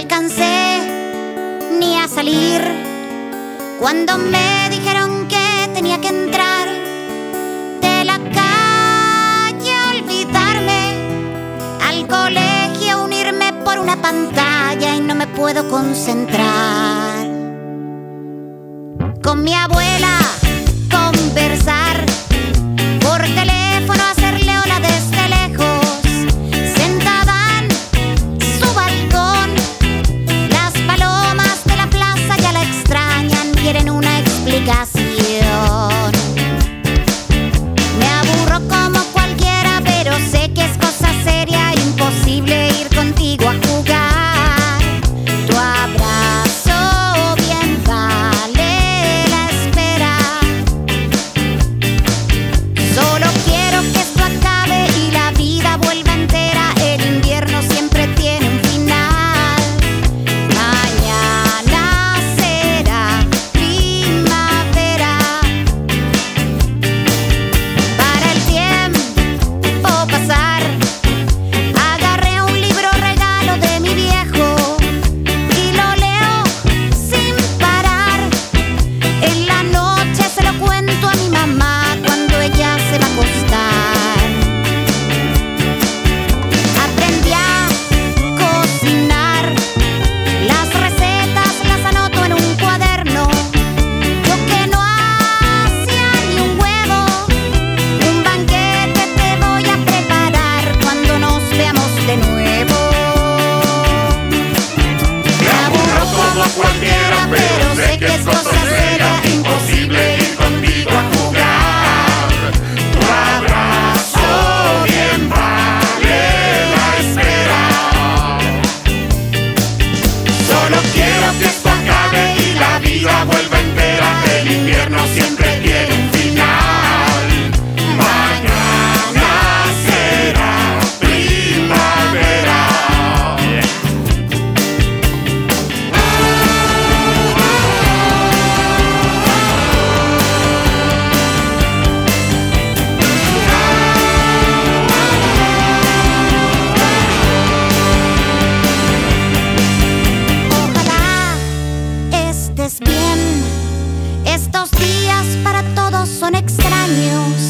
alcancé ni a salir. Cuando me dijeron que tenía que entrar de la calle, olvidarme al colegio, unirme por una pantalla y no me puedo concentrar. Con mi abuela. antigua. para todos son extraños.